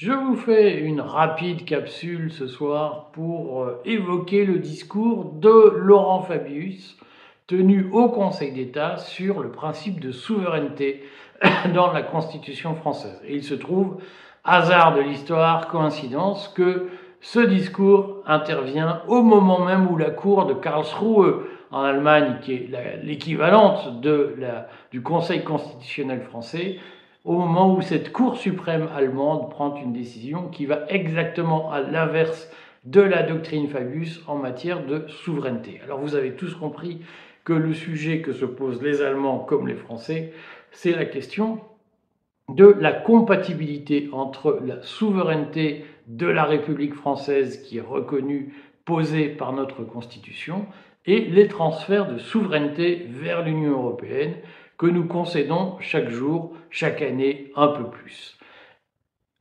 Je vous fais une rapide capsule ce soir pour euh, évoquer le discours de Laurent Fabius tenu au Conseil d'État sur le principe de souveraineté dans la Constitution française. Et il se trouve, hasard de l'histoire, coïncidence, que ce discours intervient au moment même où la Cour de Karlsruhe en Allemagne, qui est l'équivalente du Conseil constitutionnel français, au moment où cette Cour suprême allemande prend une décision qui va exactement à l'inverse de la doctrine Fabius en matière de souveraineté. Alors vous avez tous compris que le sujet que se posent les Allemands comme les Français, c'est la question de la compatibilité entre la souveraineté de la République française qui est reconnue, posée par notre Constitution, et les transferts de souveraineté vers l'Union européenne que nous concédons chaque jour, chaque année, un peu plus.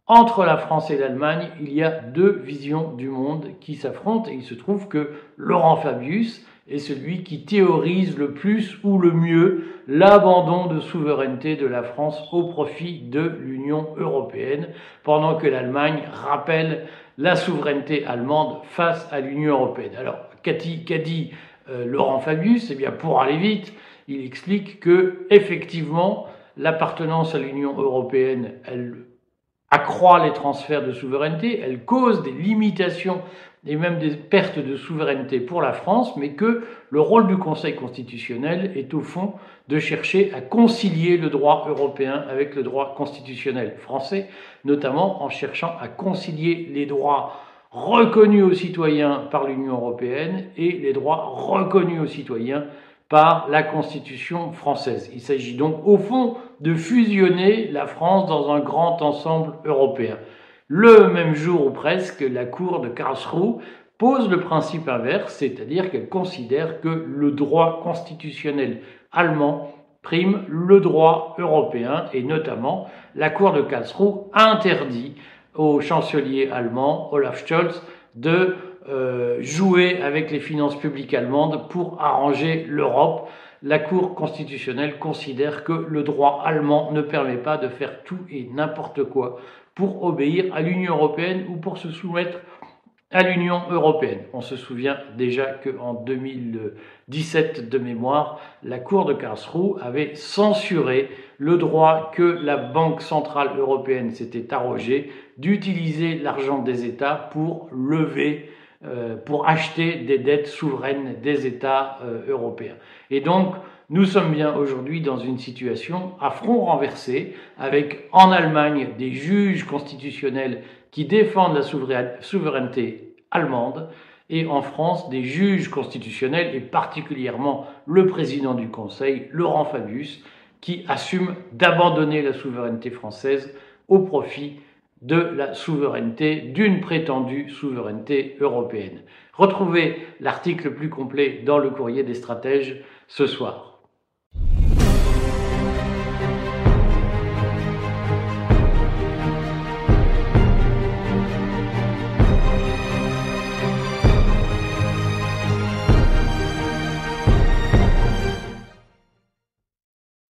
Entre la France et l'Allemagne, il y a deux visions du monde qui s'affrontent et il se trouve que Laurent Fabius est celui qui théorise le plus ou le mieux l'abandon de souveraineté de la France au profit de l'Union européenne, pendant que l'Allemagne rappelle la souveraineté allemande face à l'Union européenne. Alors, qu'a dit, euh, Laurent Fabius Eh bien, pour aller vite, il explique que effectivement l'appartenance à l'Union européenne, elle accroît les transferts de souveraineté, elle cause des limitations et même des pertes de souveraineté pour la France, mais que le rôle du Conseil constitutionnel est au fond de chercher à concilier le droit européen avec le droit constitutionnel français, notamment en cherchant à concilier les droits reconnus aux citoyens par l'Union européenne et les droits reconnus aux citoyens par la Constitution française. Il s'agit donc au fond de fusionner la France dans un grand ensemble européen. Le même jour ou presque, la Cour de Karlsruhe pose le principe inverse, c'est-à-dire qu'elle considère que le droit constitutionnel allemand prime le droit européen et notamment la Cour de Karlsruhe interdit au chancelier allemand Olaf Scholz de euh, jouer avec les finances publiques allemandes pour arranger l'Europe. La Cour constitutionnelle considère que le droit allemand ne permet pas de faire tout et n'importe quoi pour obéir à l'Union européenne ou pour se soumettre à l'Union européenne. On se souvient déjà qu'en 2017 de mémoire, la Cour de Karlsruhe avait censuré le droit que la Banque centrale européenne s'était arrogé d'utiliser l'argent des États pour lever euh, pour acheter des dettes souveraines des États euh, européens. Et donc, nous sommes bien aujourd'hui dans une situation à front renversé, avec en Allemagne des juges constitutionnels qui défendent la souveraineté allemande, et en France des juges constitutionnels, et particulièrement le président du Conseil, Laurent Fabius, qui assume d'abandonner la souveraineté française au profit de la souveraineté, d'une prétendue souveraineté européenne. Retrouvez l'article plus complet dans le courrier des stratèges ce soir.